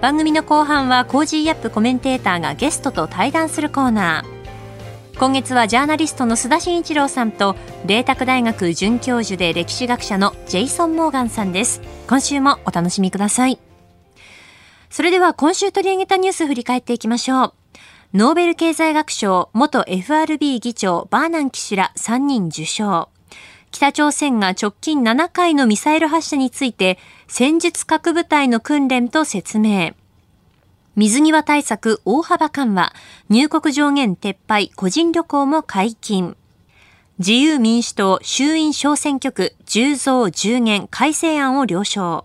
番組の後半は Cozy up コメンテーターがゲストと対談するコーナー。今月はジャーナリストの須田慎一郎さんと麗澤大学准教授で歴史学者のジェイソン・モーガンさんです。今週もお楽しみください。それでは今週取り上げたニュース振り返っていきましょう。ノーベル経済学賞元 FRB 議長バーナンキ氏ら3人受賞。北朝鮮が直近7回のミサイル発射について戦術核部隊の訓練と説明。水際対策大幅緩和、入国上限撤廃、個人旅行も解禁。自由民主党衆院小選挙区10増10減改正案を了承。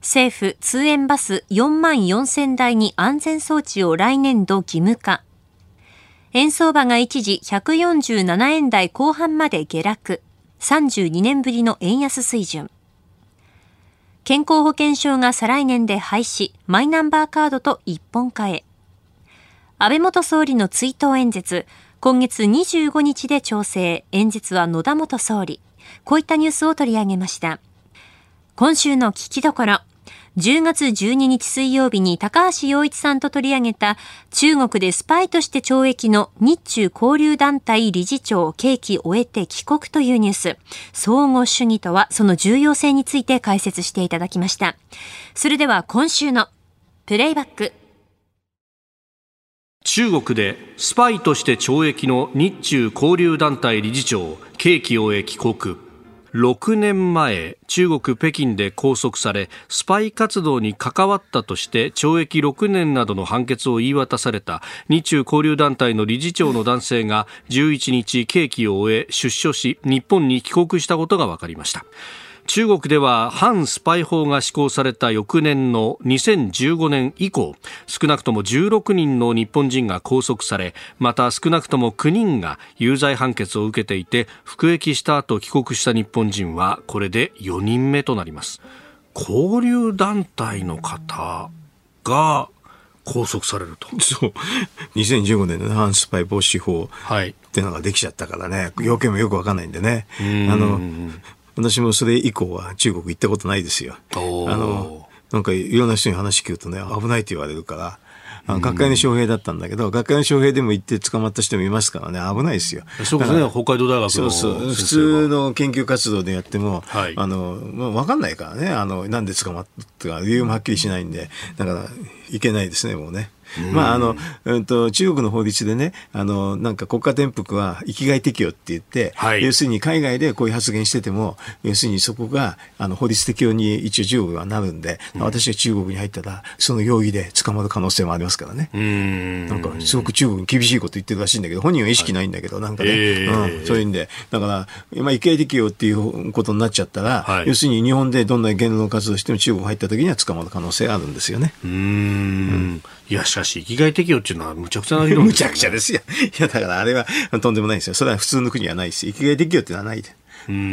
政府通園バス4万4000台に安全装置を来年度義務化。円相場が一時147円台後半まで下落。32年ぶりの円安水準。健康保険証が再来年で廃止、マイナンバーカードと一本化へ。安倍元総理の追悼演説、今月25日で調整、演説は野田元総理。こういったニュースを取り上げました。今週の聞きどころ。10月12日水曜日に高橋洋一さんと取り上げた中国でスパイとして懲役の日中交流団体理事長刑期終えて帰国というニュース。相互主義とはその重要性について解説していただきました。それでは今週のプレイバック。中国でスパイとして懲役の日中交流団体理事長刑期終え帰国。6年前、中国北京で拘束され、スパイ活動に関わったとして懲役6年などの判決を言い渡された日中交流団体の理事長の男性が11日刑期を終え出所し、日本に帰国したことが分かりました。中国では反スパイ法が施行された翌年の2015年以降少なくとも16人の日本人が拘束されまた少なくとも9人が有罪判決を受けていて服役した後帰国した日本人はこれで4人目となります交流団体の方が拘束されると。そう。2015年の反スパイ防止法っていうのができちゃったからね、要件もよくわかんないんでね。あの、私もそれ以降は中国行ったことないですよ。あの、なんかいろんな人に話聞くとね、危ないって言われるから、あ学会の招聘だったんだけど、学会の招聘でも行って捕まった人もいますからね、危ないですよ。そうですね、北海道大学そうそう。普通の研究活動でやっても、はい、あの、まあ、わかんないからね、あの、なんで捕まったか、理由もはっきりしないんで、だから、いけないですね、もうね。まあ、あの、うんと、中国の法律でね、あの、なんか国家転覆は域外適用って言って、はい、要するに海外でこういう発言してても、要するにそこが、あの、法律適用に一応中国はなるんで、うん、私が中国に入ったら、その容疑で捕まる可能性もありますからね。ん。なんか、すごく中国に厳しいこと言ってるらしいんだけど、本人は意識ないんだけど、なんかね、えー、うん、そういうんで、だから、今、域外適用っていうことになっちゃったら、はい、要するに日本でどんな言論活動しても中国入った時には捕まる可能性があるんですよね。うん。いや、しかし、生きがい適用っていうのはむちゃくちゃな理論、ね、むちゃくちゃですよ。いや、だからあれはとんでもないですよ。それは普通の国はないし生きがい適用っていうのはないで。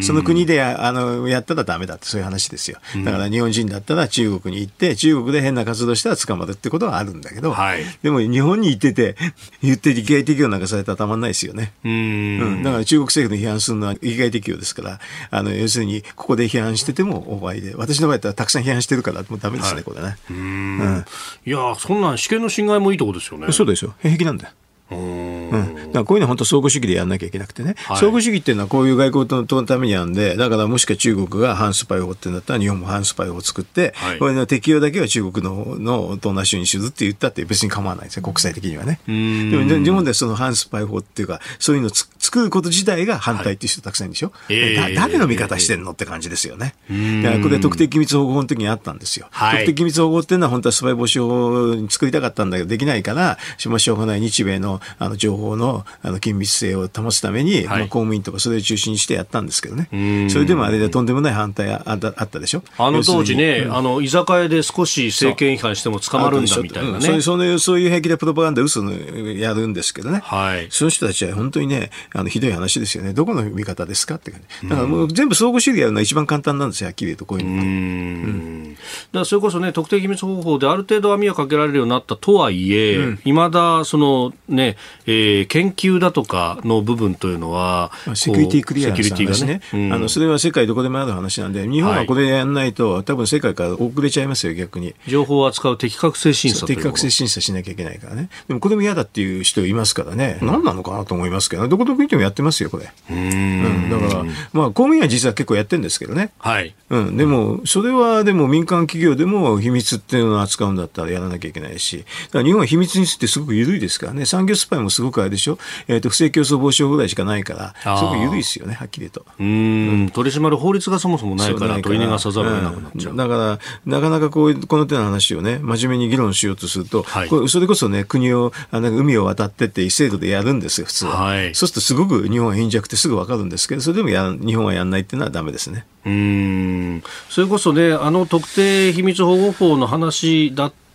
その国であのやったらダメだってそういう話ですよ。だから日本人だったら中国に行って中国で変な活動したら捕まるってことはあるんだけど、はい、でも日本に行 ってて言って意外適用なんかされたらたまんないですよね。うん,、だから中国政府の批判するのは意外適用ですからあの要するにここで批判してても大倍で私の場合はたくさん批判してるからもうダメですね、はい、これね。うん、いやそんなん試験の侵害もいいとこですよね。そうですよ平気なんだよ。うん、だからこういうのは本当相互主義でやらなきゃいけなくてね、はい、相互主義っていうのはこういう外交のためにあるんで、だからもしか中国が反スパイ法ってなったら日本も反スパイ法を作って、はい、これの適用だけは中国のの東南州にするって言ったって別に構わないですよ、国際的にはね。でも日本でその反スパイ法っていうか、そういうのを作ること自体が反対っていう人たくさんいるでしょ。はい、誰の味方してんのって感じですよね。だからこれ特定機密保護法の時にあったんですよ。はい、特定機密保護法っていうのは本当はスパイ防止法に作りたかったんだけどできないから、しょうがない日米ののあの情報のあの緊密性を保つために、はい、まあ、公務員とかそれを中心にしてやったんですけどね、それでもあれでとんでもない反対ああったでしょ？あの当時ね、うん、あの居酒屋で少し政権違反しても捕まるんだみたいなね。う。ん、そうそういうそういう平気でプロパガンダ、嘘のやるんですけどね、はい、その人たちは本当にね、あのひどい話ですよね、どこの見方ですかってだからもう全部相互主義やるのは一番簡単なんですよ、はっきり言うと、こういうの。うん、だからそれこそね、特定秘密方法である程度網をかけられるようになったとはいえ、い、ま、だそのね、えー、研究だとかの部分というのは、セキュリティクリアランスの話ね、ねあのそれは世界どこでもある話なんで、日本はこれやらないと、はい、多分世界から遅れちゃいますよ、逆に。情報を扱う適格性審査適格性審査しなきゃいけないからね。でもこれも嫌だっていう人いますからね、うん、何なのかなと思いますけど、どこどこ行ってもやってますよ、これ。うん、だから、まあ、公務員は実は結構やってるんですけどね。はい。うん、でも、それはでも民間企業でも秘密っていうのを扱うんだったらやらなきゃいけないし、だから日本は秘密についてすごく緩いですからね、産業スパイもすごくあれでしょ、えーと、不正競争防止法ぐらいしかないから、すごく緩いですよね、はっきりと。うん、取り締まる法律がそもそもないから、取り逃がさざるを得なくなっちゃう。うん、だから、なかなかこうこの手の話をね、真面目に議論しようとすると、はい、これそれこそね、国を、あの海を渡ってって制度でやるんですよ、普通は。はい、そうするとすごく日本は貧弱ってすぐ分かるんですけど、それでもや日本はやらないっていうのはだめですね。うんそれこそね、あの特定秘密保護法の話だって、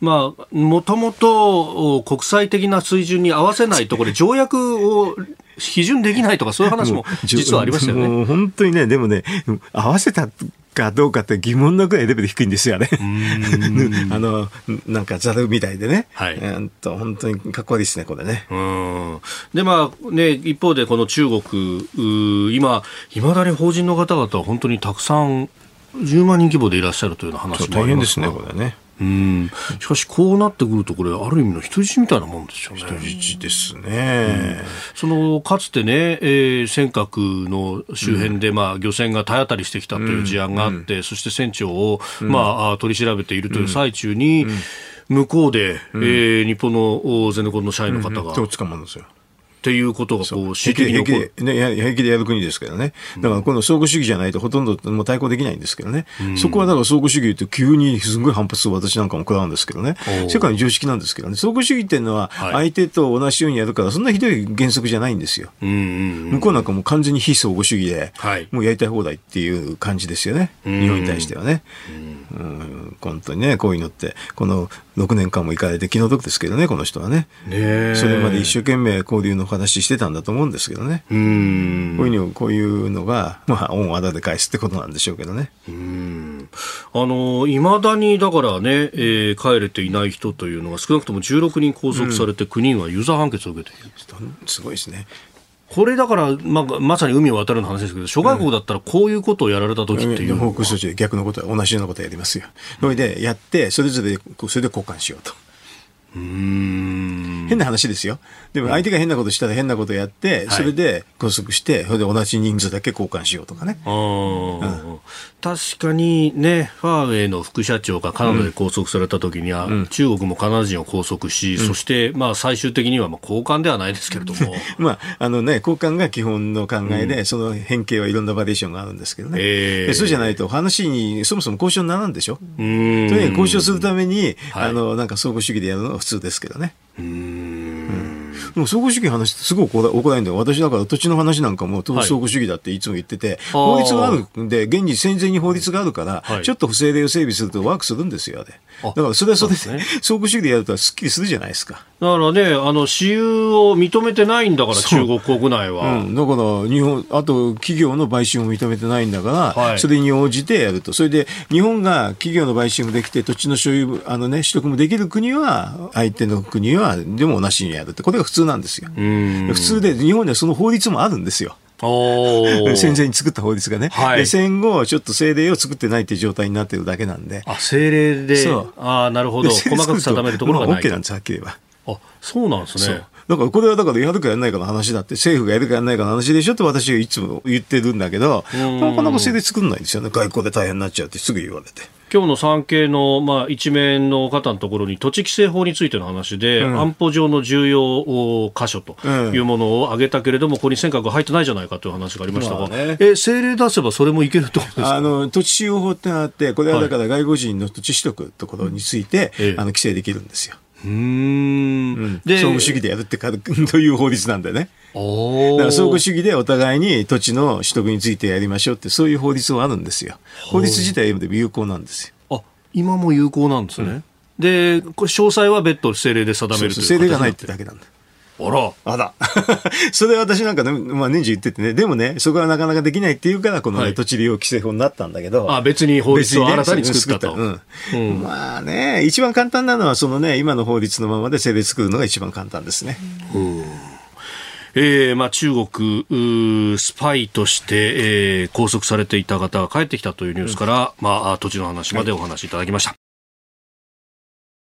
まあ、もともと国際的な水準に合わせないところで 条約を批准できないとかそういう話も実はありましたよね。本当にね、でもね、合わせたかどうかって疑問のくらいレベル低いんですよね。あの、なんかザルみたいでね。はい。えー、と本当にかっこいいですね、これね。うん。で、まあね、一方でこの中国、今、いまだに法人の方々は本当にたくさん10万人規模でいらっしゃるというような話もありますね、大変ですね、これね。うん、しかし、こうなってくると、これ、ある意味の人質みたいなもんですよね。人質ですね。うん、そのかつてね、えー、尖閣の周辺で、まあ、漁船が体当たりしてきたという事案があって、うん、そして船長を、まあ、取り調べているという最中に、向こうで、うん、えー、日本のゼネコンの社員の方が。手をつかまるんですよ。っていうことがこう平気で平気で、ね、平気でやる国ですからね、だからこの相互主義じゃないとほとんどもう対抗できないんですけどね、うん、そこはだから相互主義って急にすごい反発を私なんかも食らうんですけどね、世界の常識なんですけどね、相互主義っていうのは相手と同じようにやるから、そんなひどい原則じゃないんですよ。向こうなんかもう完全に非相互主義で、もうやりたい放題っていう感じですよね、日本に対してはね。うん、本当にね、こういうのって、この6年間も行かれて気の毒ですけどね、この人はね。ねそれまで一生懸命交流の話してたんだと思うんですけどね。うんこういうのこういうのが、まあ、恩あだで返すってことなんでしょうけどね。うんあの、いまだにだからね、えー、帰れていない人というのが少なくとも16人拘束されて9人は有罪判決を受けている、うん、すごいですね。これだから、まあ、まさに海を渡るの話ですけど、諸外国だったらこういうことをやられた時っていう、うん、報逆のことは同じようなことをやりますよ。それでやって、それぞれそれで交換しようと。変な話ですよ。でも相手が変なことしたら変なことやって、それで拘束して、それで同じ人数だけ交換しようとかね。うん、確かにね、ファーウェイの副社長がカナダで拘束された時には、うん、中国もカナダ人を拘束し、うん、そしてまあ最終的にはまあ交換ではないですけれども。まあ、あのね、交換が基本の考えで、その変形はいろんなバリエーションがあるんですけどね。えー、そうじゃないと話にそもそも交渉にならんでしょ。とにかく交渉するために、はい、あの、なんか相互主義でやるのが普通ですけどね。うんでも相互主義の話ってすごく怒られるんだよ。私だから土地の話なんかも相互主義だっていつも言ってて、はい、法律があるんで、現に戦前に法律があるから、はい、ちょっと不正例を整備するとワークするんですよ、あれ。だからそれはそれで、ね、相互主義でやるとすっきりするじゃないですか。だからね、あの、私有を認めてないんだから、中国国内は。うん、だから、日本、あと企業の買収も認めてないんだから、はい、それに応じてやると。それで、日本が企業の買収もできて、土地の所有、あのね、取得もできる国は、相手の国は、でも同じにやるって、これが普通なんですよ。普通で、日本ではその法律もあるんですよ。戦前 に作った法律がね、はい、戦後、ちょっと政令を作ってないという状態になってるだけなんで、あ政令で、あなるほど、細かく定めるところがない。OK なんです、はっきり言えば。あそうなんですね。だからこれはだからやるかやらないかの話だって、政府がやるかやらないかの話でしょって私はいつも言ってるんだけど、なかなか政令作んないんですよね。外交で大変になっちゃうってすぐ言われて。今日の産経の、まあ、一面の方のところに土地規制法についての話で、うん、安保上の重要箇所というものを挙げたけれども、ここに尖閣が入ってないじゃないかという話がありましたが、まあね、え政令出せばそれもいけるってことあの土地使用法ってあって、これはだから外国人の土地取得ところについて、はい、あの規制できるんですよ。うん、で相互主義でやるってかという法律なんだよね。だから相互主義でお互いに土地の取得についてやりましょうってそういう法律はあるんですよ。法律自体でも有効なんですよ。あ今も有効なんですね。うん、で詳細は別途政令で定めるという政令がないってだけなんだ。あら。あら。それ私なんかね、まあ年中言っててね、でもね、そこはなかなかできないっていうから、この、ねはい、土地利用規制法になったんだけど。あ、別に法律を新たに作ったと。うんうん、まあね、一番簡単なのは、そのね、今の法律のままで政令作るのが一番簡単ですね。うんえーまあ、中国スパイとして、えー、拘束されていた方が帰ってきたというニュースから、うん、まあ、土地の話までお話しいただきました。はい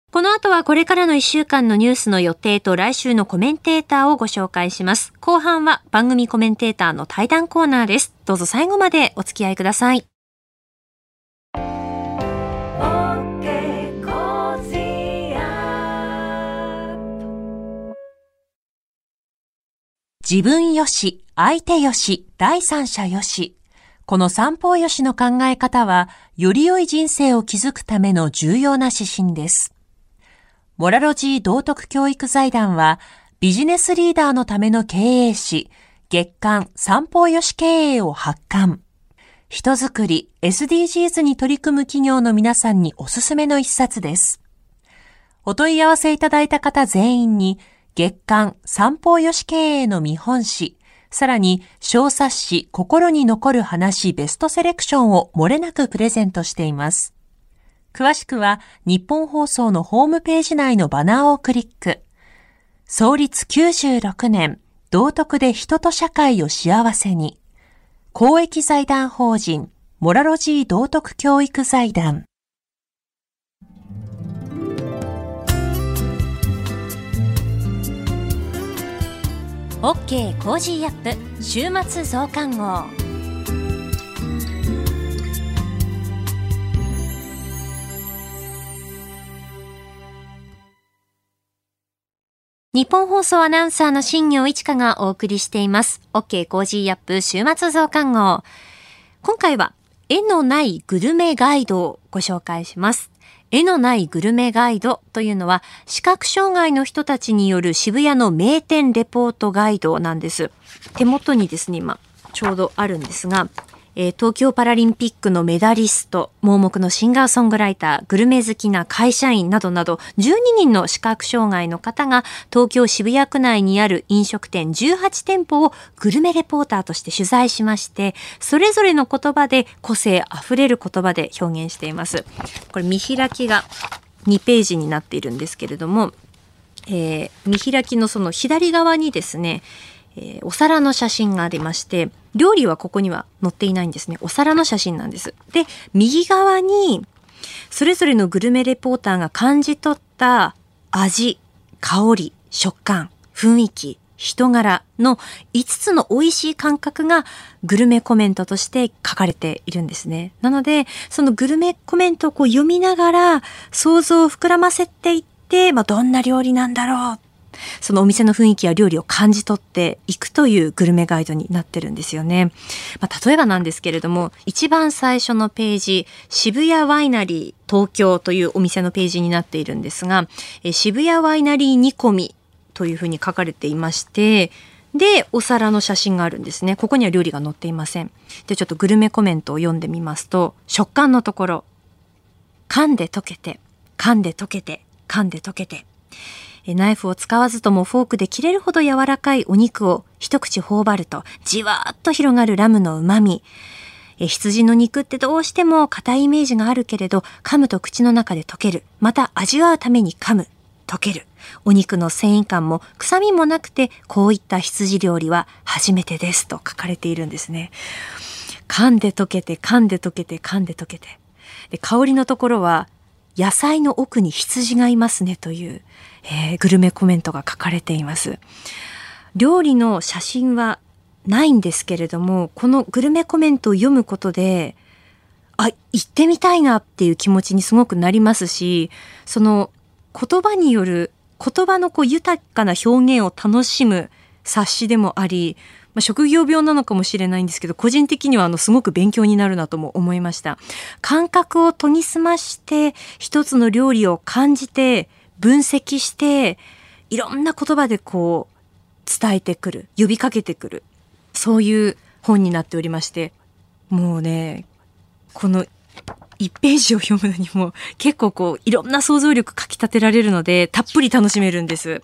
この後はこれからの1週間のニュースの予定と来週のコメンテーターをご紹介します。後半は番組コメンテーターの対談コーナーです。どうぞ最後までお付き合いください。自分よし、相手よし、第三者よし。この三方よしの考え方は、より良い人生を築くための重要な指針です。モラロジー道徳教育財団は、ビジネスリーダーのための経営誌、月刊三方よし経営を発刊。人づくり SDGs に取り組む企業の皆さんにおすすめの一冊です。お問い合わせいただいた方全員に、月刊三方よし経営の見本誌、さらに小冊子心に残る話ベストセレクションを漏れなくプレゼントしています。詳しくは日本放送のホームページ内のバナーをクリック。創立96年、道徳で人と社会を幸せに。公益財団法人、モラロジー道徳教育財団。OK Cozy up 週末増刊号。ニッポン放送アナウンサーの新行市佳がお送りしています。OK Cozy up 週末増刊号。今回は絵のないグルメガイドをご紹介します。絵のないグルメガイドというのは視覚障害の人たちによる渋谷の名店レポートガイドなんです。手元にですね、今ちょうどあるんですが、えー、東京パラリンピックのメダリスト、盲目のシンガーソングライター、グルメ好きな会社員などなど、12人の視覚障害の方が東京渋谷区内にある飲食店18店舗をグルメレポーターとして取材しまして、それぞれの言葉で個性あふれる言葉で表現しています。これ見開きが2ページになっているんですけれども、えー、見開きのその左側にですね、えー、お皿の写真がありまして、料理はここには載っていないんですね。お皿の写真なんです。で、右側に、それぞれのグルメレポーターが感じ取った味、香り、食感、雰囲気、人柄の5つの美味しい感覚がグルメコメントとして書かれているんですね。なので、そのグルメコメントをこう読みながら想像を膨らませていって、まあ、どんな料理なんだろうそのお店の雰囲気や料理を感じ取っていくというグルメガイドになってるんですよね。まあ、例えばなんですけれども、一番最初のページ、渋谷ワイナリー東京というお店のページになっているんですが、え渋谷ワイナリー煮込みというふうに書かれていまして、で、お皿の写真があるんですね。ここには料理が載っていません。で、ちょっとグルメコメントを読んでみますと、食感のところ、噛んで溶けて、噛んで溶けて、噛んで溶けて、ナイフを使わずともフォークで切れるほど柔らかいお肉を一口頬張るとじわーっと広がるラムの旨味。羊の肉ってどうしても硬いイメージがあるけれど、噛むと口の中で溶ける。また味わうために噛む。溶ける。お肉の繊維感も臭みもなくて、こういった羊料理は初めてですと書かれているんですね。噛んで溶けて、噛んで溶けて、噛んで溶けて。で香りのところは、野菜の奥に羊がいますねという、えー、グルメコメントが書かれています。料理の写真はないんですけれども、このグルメコメントを読むことで、あ、行ってみたいなっていう気持ちにすごくなりますし、その言葉による言葉のこう豊かな表現を楽しむ冊子でもあり、まあ、職業病なのかもしれないんですけど、個人的にはあのすごく勉強になるなとも思いました。感覚を研ぎ澄まして、一つの料理を感じて、分析して、いろんな言葉でこう、伝えてくる、呼びかけてくる、そういう本になっておりまして、もうね、この1ページを読むのにも結構こういろんな想像力かき立てられるのでたっぷり楽しめるんです。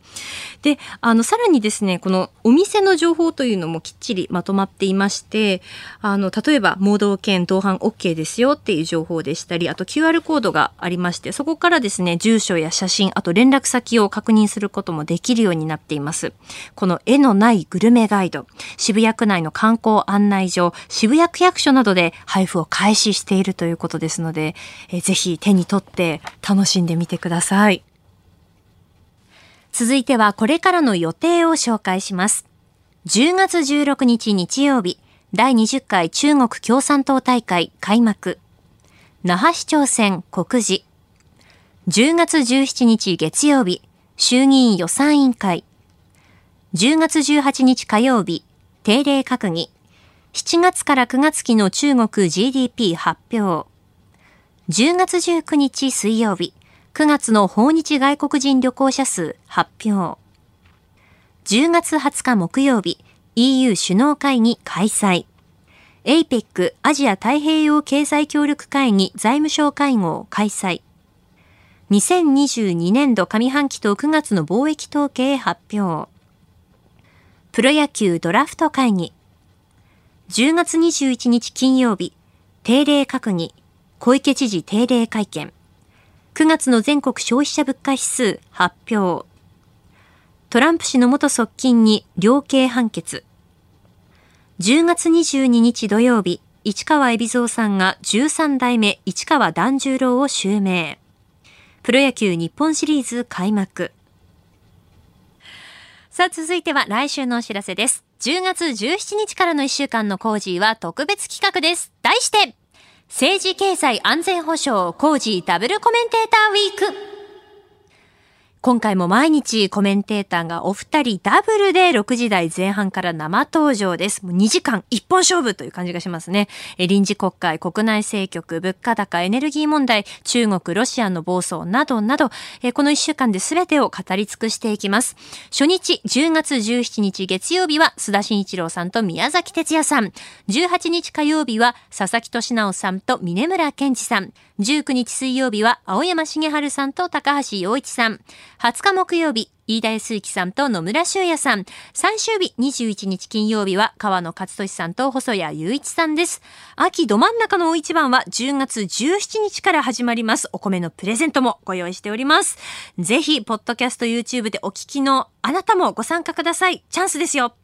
で、あのさらにですね、このお店の情報というのもきっちりまとまっていまして、あの例えば盲導犬同伴 OK ですよっていう情報でしたり、あと QR コードがありまして、そこからですね、住所や写真、あと連絡先を確認することもできるようになっています。この絵のないグルメガイド、渋谷区内の観光案内所、渋谷区役所などで配布を開始しているということですので、えー、ぜひ手に取って楽しんでみてください。続いてはこれからの予定を紹介します。10月16日日曜日、第20回中国共産党大会開幕。那覇市長選告示。10月17日月曜日、衆議院予算委員会。10月18日火曜日、定例閣議。7月から9月期の中国 GDP 発表。10月19日水曜日、9月の訪日外国人旅行者数発表。10月20日木曜日、EU 首脳会議開催。APEC アジア太平洋経済協力会議財務省会合開催。2022年度上半期と9月の貿易統計発表。プロ野球ドラフト会議。10月21日金曜日、定例閣議小池知事定例会見。9月の全国消費者物価指数発表。トランプ氏の元側近に量刑判決。10月22日土曜日、市川海老蔵さんが13代目市川團十郎を襲名。プロ野球日本シリーズ開幕。さあ、続いては来週のお知らせです。10月17日からの1週間のコージーは特別企画です。題して、政治経済安全保障工事ダブルコメンテーターウィーク。今回も毎日コメンテーターがお二人ダブルで6時台前半から生登場です。もう2時間一本勝負という感じがしますね。え臨時国会、国内政局、物価高、エネルギー問題、中国、ロシアの暴走などなど、えこの1週間で全てを語り尽くしていきます。初日、10月17日月曜日は須田慎一郎さんと宮崎哲也さん。18日火曜日は佐々木俊直さんと峰村健二さん。19日水曜日は青山茂春さんと高橋洋一さん。20日木曜日、飯田康之さんと野村修也さん。最終日、21日金曜日は川野勝利さんと細谷雄一さんです。秋ど真ん中の大一番は10月17日から始まります。お米のプレゼントもご用意しております。ぜひ、ポッドキャスト YouTube でお聞きのあなたもご参加ください。チャンスですよ。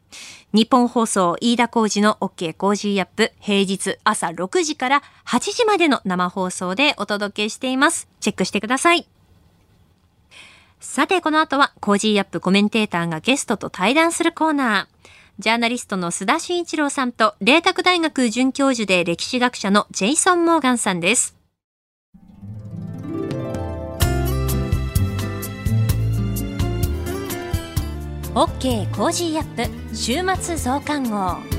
日本放送飯田浩二の OK コージーアップ平日朝6時から8時までの生放送でお届けしています。チェックしてください。さて、この後は Cozy up コメンテーターがゲストと対談するコーナー。ジャーナリストの須田慎一郎さんと、麗澤大学准教授で歴史学者のジェイソン・モーガンさんです。OK コージーアップ週末増刊号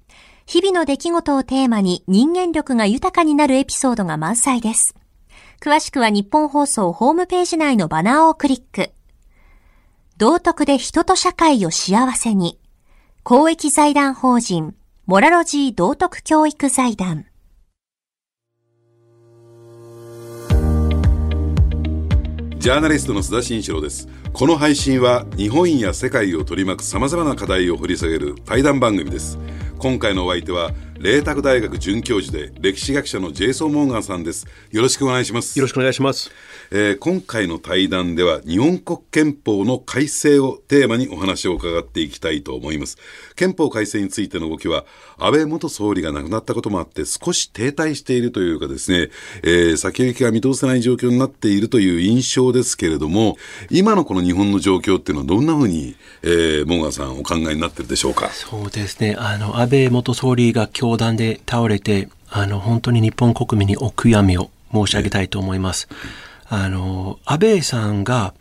日々の出来事をテーマに人間力が豊かになるエピソードが満載です。詳しくは日本放送ホームページ内のバナーをクリック。道徳で人と社会を幸せに。公益財団法人、モラロジー道徳教育財団。ジャーナリストの須田慎一郎ですこの配信は日本や世界を取り巻く様々な課題を掘り下げる対談番組です。今回のお相手は麗澤大学准教授で歴史学者のジェイソン・モーガンさんです。よろしくお願いします。よろしくお願いします。えー、今回の対談では日本国憲法の改正をテーマにお話を伺っていきたいと思います。憲法改正についての動きは、安倍元総理が亡くなったこともあって少し停滞しているというかですね、えー、先行きが見通せない状況になっているという印象ですけれども、今のこの日本の状況っていうのはどんなふうに、えー、モンガさんお考えになってるでしょうか？そうですね。あの、安倍元総理が凶弾で倒れて、あの、本当に日本国民にお悔やみを申し上げたいと思います。あの、安倍さんが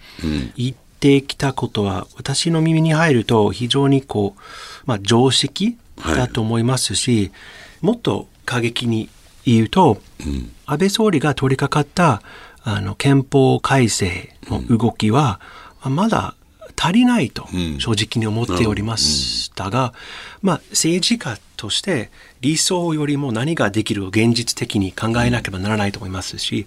言ってきたことは、私の耳に入ると非常にこう、まあ、常識だと思いますし、はい、もっと過激に言うと、うん、安倍総理が取り掛かったあの憲法改正の動きは、うん、まだ足りないと正直に思っておりましたが、うん、まあ政治家として理想よりも何ができる現実的に考えなければならないと思いますし、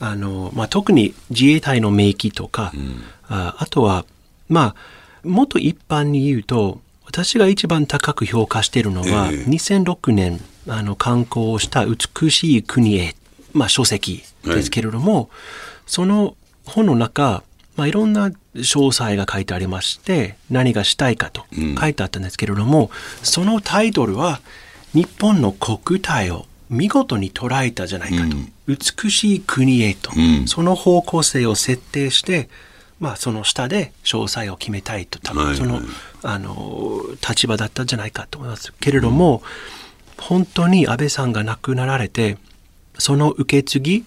うん、あのまあ、特に自衛隊の明記とか、うん、ああとは、まあ、もっと一般に言うと私が一番高く評価しているのは、えー、2006年あの刊行した「美しい国へ」まあ、書籍ですけれども、はい、その本の中まあ、いろんな詳細が書いてありまして、何がしたいかと書いてあったんですけれども、うん、そのタイトルは、日本の国体を見事に捉えたじゃないかと。うん、美しい国へと、うん、その方向性を設定して、まあ、その下で詳細を決めたいと、多分その、はい。はい、あの、立場だったんじゃないかと思います。けれども、本当に安倍さんが亡くなられて、その受け継ぎ、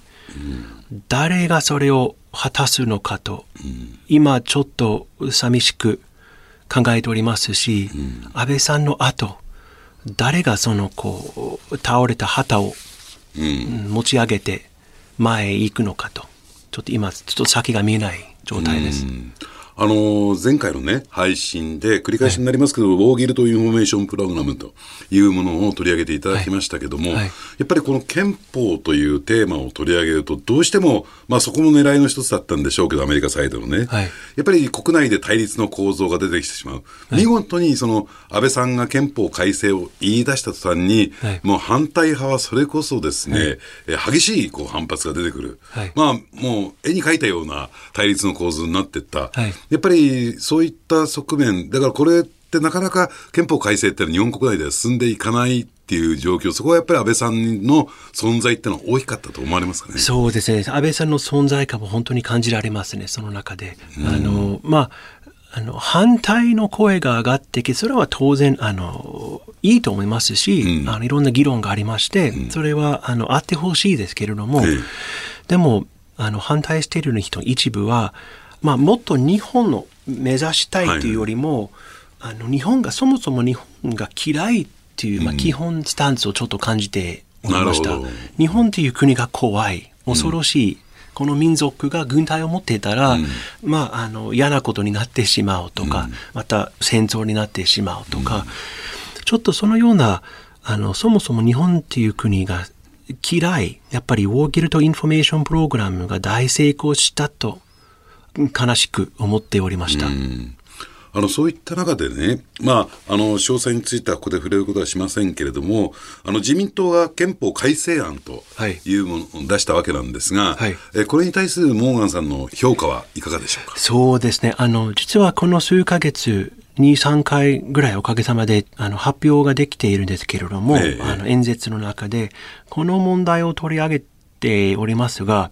誰がそれを果たすのかと、うん、今ちょっと寂しく考えておりますし、うん、安倍さんの後、誰がそのこう倒れた旗を、うん、持ち上げて前へ行くのかと、ちょっと今ちょっと先が見えない状態です。あの前回のね、配信で、繰り返しになりますけど、はい、 War Guilt Information Program というものを取り上げていただきましたけども、はい。はい、やっぱりこの憲法というテーマを取り上げると、どうしても、まあそこも狙いの一つだったんでしょうけど、アメリカサイドのね、やっぱり国内で対立の構造が出てきてしまう。見事にその安倍さんが憲法改正を言い出した途端に、もう反対派はそれこそですね、激しいこう反発が出てくる。まあもう絵に描いたような対立の構図になっていった。やっぱりそういった側面、だからこれってなかなか憲法改正って日本国内では進んでいかないっていう状況、そこはやっぱり安倍さんの存在ってのは大きかったと思われますかね？そうですね。安倍さんの存在感も本当に感じられますね、その中で。あの、まあ、あの、反対の声が上がってきて、それは当然、あの、いいと思いますし、うん、あのいろんな議論がありまして、うん、それは、あの、あってほしいですけれども、でも、あの、反対している人一部は、まあ、もっと日本の目指したいというよりも、はい、あの日本がそもそも日本が嫌いっていう、まあ、基本スタンスをちょっと感じておりました。日本という国が怖い、恐ろしい。うん、この民族が軍隊を持っていたら、うん、まあ、あの、嫌なことになってしまうとか、うん、また戦争になってしまうとか、ちょっとそのような、あの、そもそも日本っていう国が嫌い、やっぱり War Guilt Information Program が大成功したと悲しく思っておりました。あのそういった中でね、まあ、あの詳細についてはここで触れることはしませんけれども、あの自民党が憲法改正案とい。うものを出したわけなんですが、はい、えこれに対するモーガンさんの評価はいかがでしょうか？そうですね、あの実はこの数か月、2、3回ぐらいおかげさまであの発表ができているんですけれども、え。あの演説の中で、この問題を取り上げておりますが、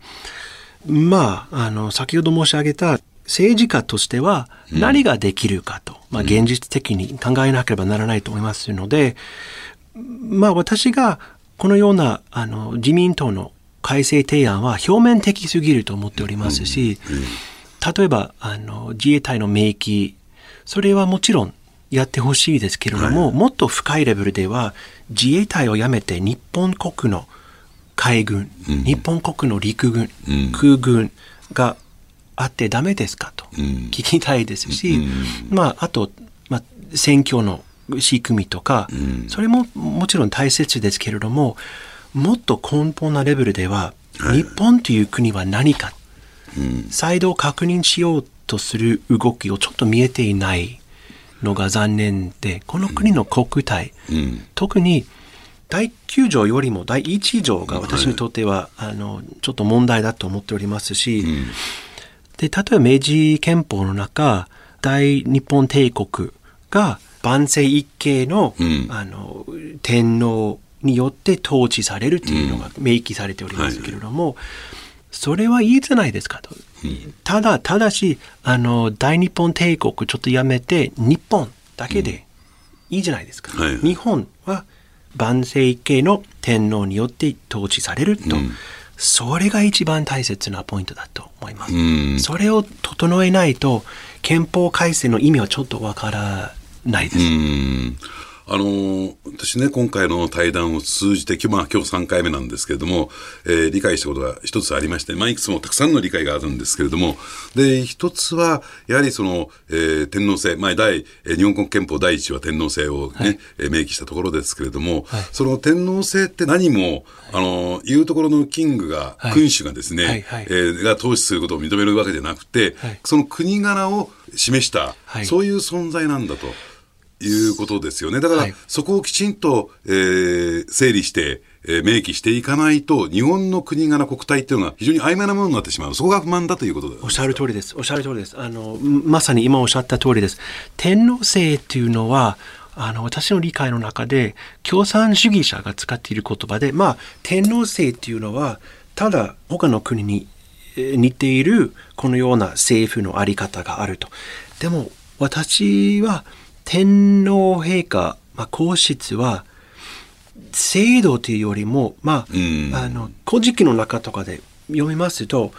まあ、あの、先ほど申し上げた政治家としては何ができるかと、うん、まあ、現実的に考えなければならないと思いますので、まあ、私がこのような、あの、自民党の改正提案は表面的すぎると思っておりますし、例えば、あの、自衛隊の明記、それはもちろんやってほしいですけれども、はい、もっと深いレベルでは、自衛隊をやめて日本国の海軍、うん、日本国の陸軍、うん、空軍があってダメですかと。聞きたいですし、まあ、あと、まあ、選挙の仕組みとか、それももちろん大切ですけれども、もっと根本なレベルでは、日本という国は何か、再度確認しようとする動きをちょっと見えていないのが残念で、この国の国体、特に第9条よりも第1条が私にとっては、はい、あのちょっと問題だと思っておりますし、うん、で例えば明治憲法の中大日本帝国が万世一系のうん、あの天皇によって統治されるというのが明記されておりますけれども、うんはい、それはいいじゃないですかと。ただ、ただし、あの、大日本帝国ちょっとやめて、日本だけでいいじゃないですか。はい、日本は万世系の天皇によって統治されると。それが一番大切なポイントだと思います。それを整えないと、憲法改正の意味はちょっとわからないです。あの私ね、今回の対談を通じて、まあ、今日3回目なんですけれども、えー、理解したことが一つありまして、まあ、いくつもたくさんの理解があるんですけれども、で、一つは、やはりその、えー、天皇制、まあ、第、えー、日本国憲法第一は天皇制をね、はい、えー、明記したところですけれども、はい、その天皇制って何も、あの、いうところのキングが、はい、君主がですね、はいはい、えー、が統治することを認めるわけじゃなくて、その国柄を示した、そういう存在なんだと。いうことですよね。だから、そこをきちんと、えー、整理して、えー、明記していかないと、日本の国柄国体っていうのは非常に曖昧なものになってしまう。そこが不満だということおっしゃる通りです。おっしゃる通りです。あの、まさに今おっしゃった通りです。天皇制っていうのは、あの、私の理解の中で、共産主義者が使っている言葉で、まあ、天皇制っていうのは、ただ他の国に似ているこのような政府のあり方があると。でも、私は、天皇陛下、まあ、皇室は、制度というよりも、まあ、あの、古事記の中とかで読みますと、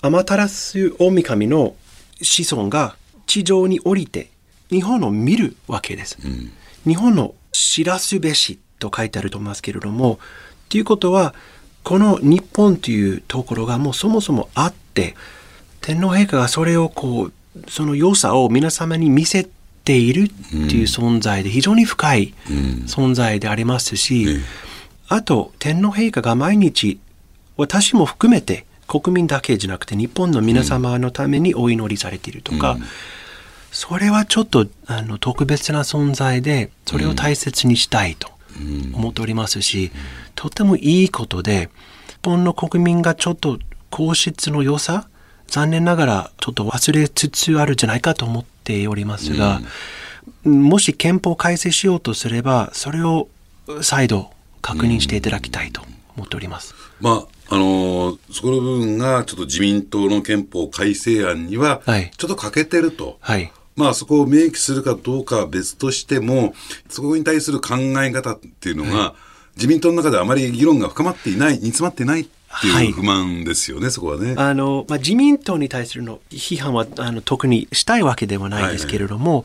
アマタラス大神の子孫が地上に降りて、日本を見るわけです。うん、日本を知らすべしと書いてあると思いますけれども、ということは、この日本というところがもうそもそもあって、天皇陛下がそれをこう、その良さを皆様に見せているっていう存在で非常に深い存在でありますし、うんあと天皇陛下が毎日私も含めて国民だけじゃなくて日本の皆様のためにお祈りされているとか、それはちょっとあの特別な存在でそれを大切にしたいと思っておりますし、とてもいいことで日本の国民がちょっと皇室の良さ残念ながらちょっと忘れつつあるんじゃないかと思っておりますが、うん、もし憲法改正しようとすれば、それを再度確認していただきたいと思っております。うん、まああのー、そこの部分がちょっと自民党の憲法改正案にはちょっと欠けてると。はい、まあそこを明記するかどうかは別としても、そこに対する考え方っていうのが、はい、自民党の中であまり議論が深まっていない、煮詰まってないっていう不満ですよね、はい、そこはね。あの、まあ、自民党に対するの批判はあの特にしたいわけではないですけれども、はい。はい、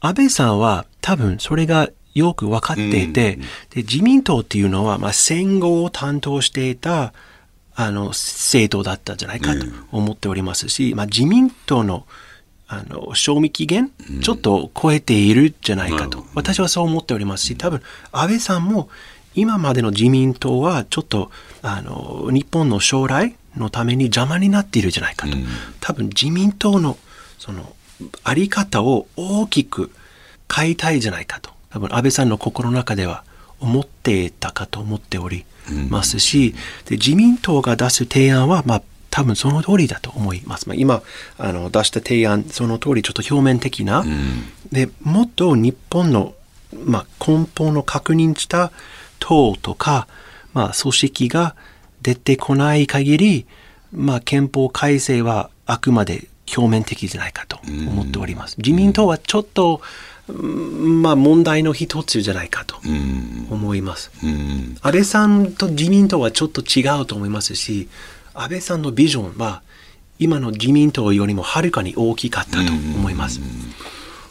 安倍さんは多分それがよく分かっていて、うん、で自民党っていうのは、まあ、戦後を担当していたあの政党だったんじゃないかと思っておりますし、うん、まあ、自民党のあの賞味期限、ちょっと超えているんじゃないかと、私はそう思っておりますし多分安倍さんも今までの自民党はちょっとあの日本の将来のために邪魔になっているんじゃないかと、うん、多分自民党のそのあり方を大きく変えたいじゃないかと。多分安倍さんの心の中では思っていたかと思っておりますし、うん、で自民党が出す提案は、まあ、多分その通りだと思います。まあ、今あの出した提案その通りちょっと表面的な、うん、でもっと日本の、まあ、根本の確認した党とか、まあ、組織が出てこない限り、まあ、憲法改正はあくまで表面的じゃないかと思っております。自民党はちょっと、まあ、問題の一つじゃないかと思います。安倍さんと自民党はちょっと違うと思いますし、安倍さんのビジョンは今の自民党よりもはるかに大きかったと思います。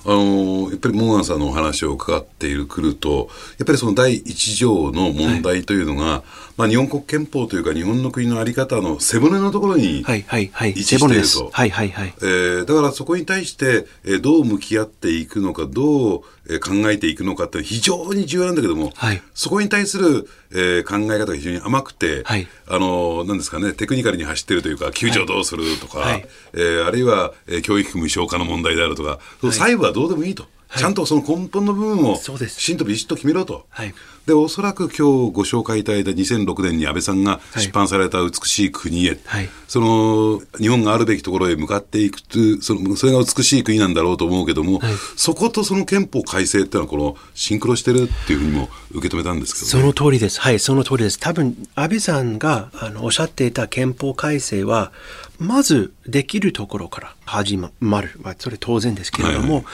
あのやっぱりモーガンさんのお話を伺っているくると、やっぱりその第一条の問題というのが、まあ、日本国憲法というか、日本の国の在り方の背骨のところに位置していると。はいはいはい、えー、だからそこに対して、えー、どう向き合っていくのか、どうえ考えていくのかって非常に重要なんだけども、はい、そこに対する、えー、考え方が非常に甘くて、はい、あのなんですかねテクニカルに走ってるというか救助どうするとか、はい、えー、あるいは、えー、教育無償化の問題であるとか、はい、細部はどうでもいいと。ちゃんとその根本の部分をきちんとビシッと決めろと。はい、で、おそらく今日ご紹介いただいた2006年に安倍さんが出版された美しい国へ、はい、その日本があるべきところへ向かっていくそのそれが美しい国なんだろうと思うけども、はい、そことその憲法改正っていうのはこのシンクロしてるっていうふうにも受け止めたんですけど、ね、その通りです。はい、その通りです。多分安倍さんがあのおっしゃっていた憲法改正はまずできるところから始まる、まあ、それ当然ですけれども、はいはい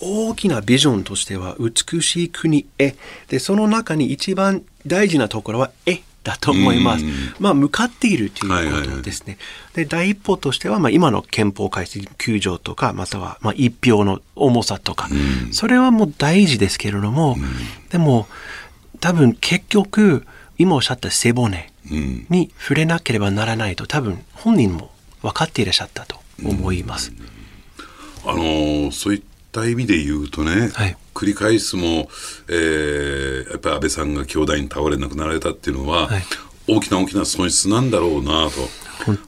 大きなビジョンとしては美しい国へ。でその中に一番大事なところはえだと思います。まあ向かっているということですね。で第一歩としてはまあ今の憲法改正9条とかまたはまあ一票の重さとか。それはもう大事ですけれどもでも多分結局今おっしゃった背骨に触れなければならないと多分本人も分かっていらっしゃったと思います。あのそういった意味で言うとね、はい、繰り返すも、えー、やっぱり安倍さんが兄弟に倒れなくなられたっていうのは、はい、大きな大きな損失なんだろうなと。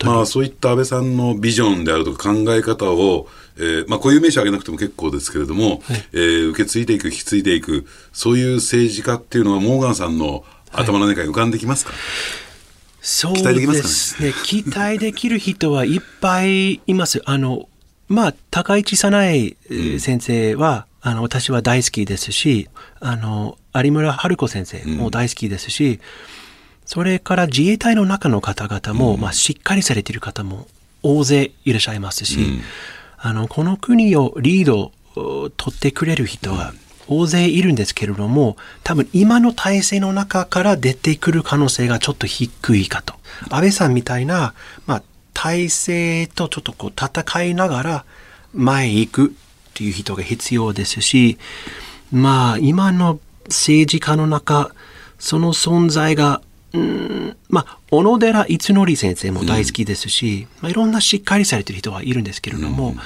まあ、そういった安倍さんのビジョンであるとか考え方を、えーまあ、固有名詞挙げなくても結構ですけれども、はい、えー、受け継いでいく、引き継いでいく、そういう政治家っていうのは、モーガンさんの頭の中に浮かんできますか、はいそうですね？期待できる人はいっぱいいます。あの、まあ、高市早苗先生は、うん、あの、私は大好きですし、あの、有村春子先生も大好きですし、うん、それから自衛隊の中の方々も、うん、まあ、しっかりされている方も大勢いらっしゃいますし、あの、この国をリード取ってくれる人は大勢いるんですけれども、多分今の体制の中から出てくる可能性がちょっと低いかと。安倍さんみたいな、まあ、体制とちょっとこう戦いながら前へ行くっていう人が必要ですし、まあ、今の政治家の中、その存在が、うん、まあ、小野寺逸則先生も大好きですし、うん、まあ、いろんなしっかりされてる人はいるんですけれども、うん、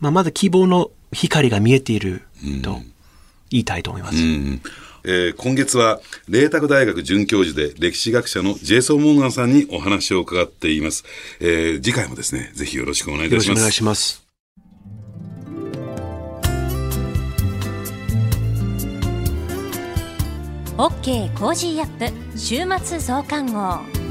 まあ、まだ希望の光が見えていると言いたいと思います。うんえー、今月は、麗澤大学准教授で歴史学者のジェイソン・モーガンさんにお話を伺っています。えー、次回もですね、ぜひよろしくお願いいたします。よろしくお願いします。 OK Cozy up 週末増刊号。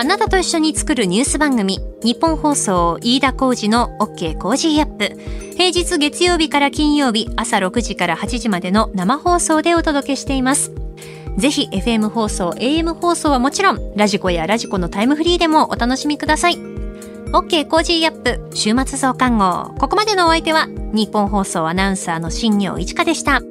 あなたと一緒に作るニュース番組、ニッポン放送飯田浩司の OK Cozy up。平日月曜日から金曜日朝6時から8時までの生放送でお届けしています。ぜひ FM 放送、AM 放送はもちろん、 radiko や radiko のタイムフリーでもお楽しみください。OK Cozy up 週末増刊号。ここまでのお相手は、ニッポン放送アナウンサーの新行市佳でした。